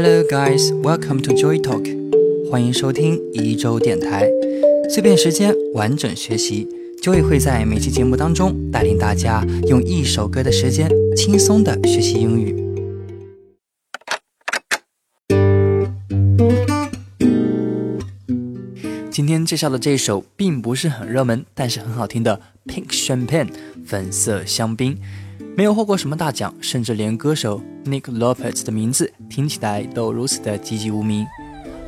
Hello guys, welcome to Joy Talk，欢迎收听一周电台，碎片时间完整学习。Joy 会在每期节目当中带领大家用一首歌的时间轻松的学习英语。今天介绍的这首并不是很热门，但是很好听的《Pink Champagne》粉色香槟。没有获过什么大奖，甚至连歌手 Nick Lopez 的名字听起来都如此的籍籍无名。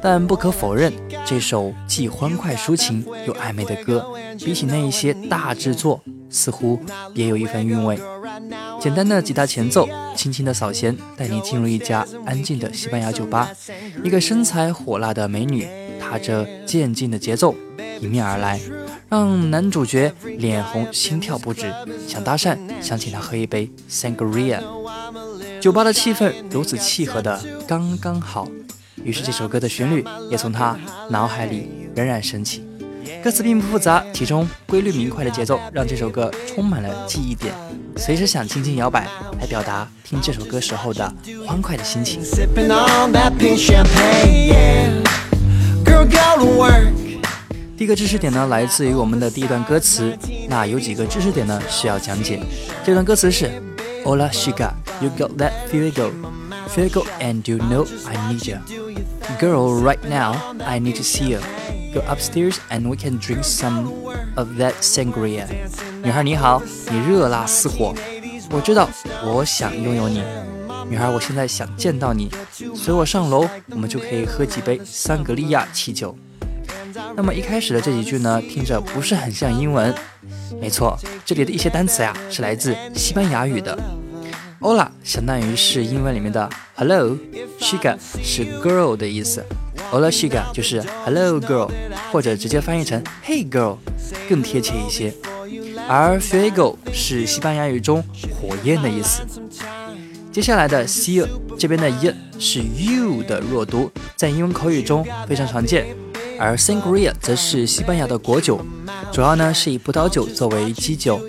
但不可否认，这首既欢快抒情又暧昧的歌，比起那一些大制作，似乎别有一番韵味。简单的吉他前奏，轻轻的扫弦，带你进入一家安静的西班牙酒吧。一个身材火辣的美女，踏着渐进的节奏，迎面而来。让男主角脸红心跳不止，想搭讪，想请他喝一杯 sangria。酒吧的气氛如此契合的刚刚好，于是这首歌的旋律也从他脑海里冉冉升起。歌词并不复杂，其中规律明快的节奏让这首歌充满了记忆点，随时想轻轻摇摆，来表达听这首歌时候的欢快的心情。第一个知识点呢，来自于我们的第一段歌词。那有几个知识点呢，需要讲解。这段歌词是：Hola chica, you got that fuego, fuego, and you know I need you. Girl, right now I need to see you. Go upstairs and we can drink some of that sangria. 女孩你好，你热辣似火，我知道，我想拥有你。女孩，我现在想见到你，随我上楼，我们就可以喝几杯桑格利亚气酒。那么一开始的这几句呢，听着不是很像英文。没错，这里的一些单词呀，是来自西班牙语的。Hola 相当于是英文里面的 Hello，Chica 是 girl 的意思。Hola Chica 就是 Hello girl，或者直接翻译成 Hey girl 更贴切一些。而 Fuego 是西班牙语中火焰的意思。接下来的 See 这边的 y 是 you 的弱读，在英文口语中非常常见。而 sangria 则是西班牙的国酒，主要呢是以葡萄酒作为基酒，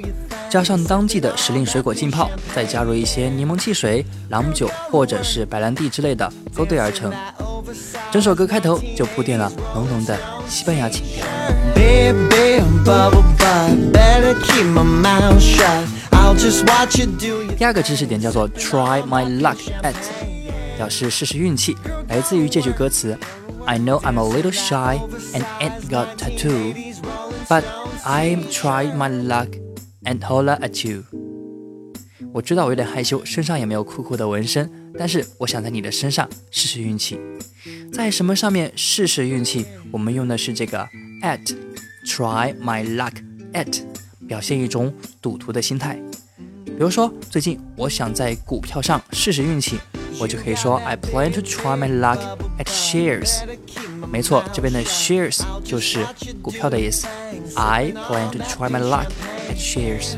加上当季的时令水果浸泡，再加入一些柠檬汽水、朗姆酒或者是白兰地之类的勾兑而成。整首歌开头就铺垫了浓浓的西班牙情调。第二个知识点叫做 try my luck at，表示试试运气，来自于这句歌词。I know I'm a little shy and ain't got tattoo, but I'm trying my luck and holla at you. 我知道我有点害羞，身上也没有酷酷的纹身，但是我想在你的身上试试运气。在什么上面试试运气？我们用的是这个 at，try my luck at，表现一种赌徒的心态。比如说，最近我想在股票上试试运气。 我就可以说 I plan to try my luck at shares。没错，这边的 shares 就是股票的意思。I plan to try my luck at shares。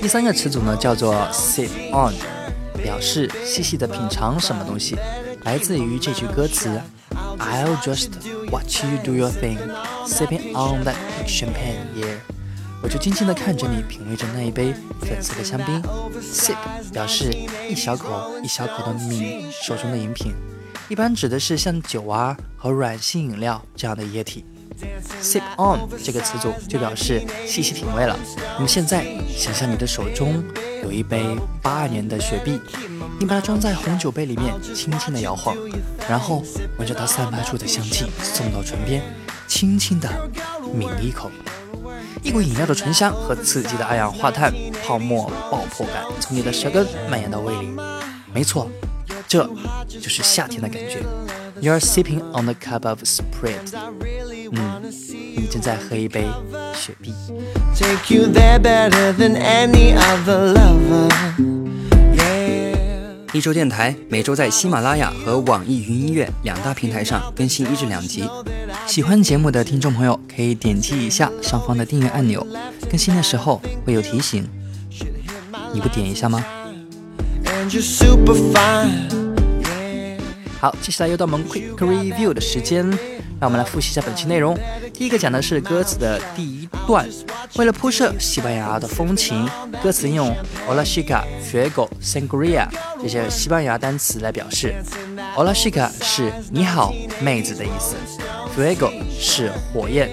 第三个词组呢叫做 sip on，表示细细的品尝什么东西，来自于这句歌词 I'll just watch you do your thing, sipping on that champagne, yeah。 我就静静地看着你，品味着那一杯粉色的香槟。Sip 表示一小口一小口的抿手中的饮品，一般指的是像酒啊和软性饮料这样的液体。Sip on 这个词组就表示细细品味了。那么现在，想象你的手中有一杯八二年的雪碧，你把它装在红酒杯里面，轻轻地摇晃，然后闻着它散发出的香气，送到唇边，轻轻地抿一口。一股饮料的醇香和刺激的二氧化碳泡沫爆破感从你的舌根蔓延到胃里，没错，这就是夏天的感觉。You're sipping on a cup of Sprite，嗯，你正在喝一杯雪碧。一周电台每周在喜马拉雅和网易云音乐两大平台上更新一至两集。喜欢节目的听众朋友可以点击一下上方的订阅按钮，更新的时候会有提醒。你不点一下吗？好好，接下来又到我们 quick review 的时间，让我们来复习一下本期内容。第一个讲的是歌词的第一段，为了铺设西班牙的风情，歌词用 Hola chica, fuego, sangria 这些西班牙单词来表示。Hola chica 是你好，妹子的意思，fuego 是火焰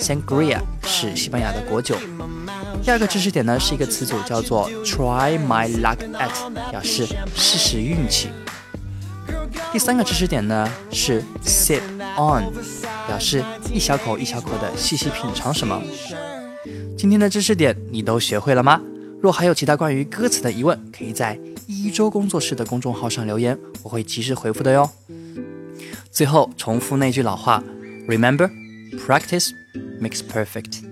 ，sangria 是西班牙的果酒。第二个知识点呢是一个词组叫做 try my luck at，表示试试运气。第三个知识点呢是 sip on，表示一小口一小口的细细品尝什么。今天的知识点你都学会了吗？若还有其他关于歌词的疑问，可以在一周工作室的公众号上留言，我会及时回复的哟。最后重复那句老话：Remember, practice makes perfect。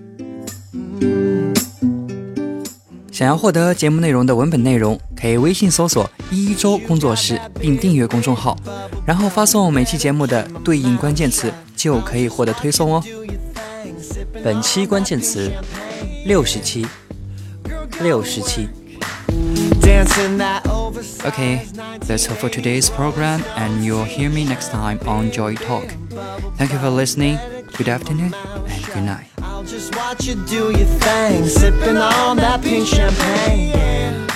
想要获得节目内容的文本内容，可以微信搜索“一周工作室”并订阅公众号，然后发送每期节目的对应关键词，就可以获得推送哦。本期关键词：六十七，六十七。Okay, that's all for today's program, and you'll hear me next time on Joy Talk. Thank you for listening. Good afternoon and good night. I'll just watch you do your thing, sipping on that pink champagne.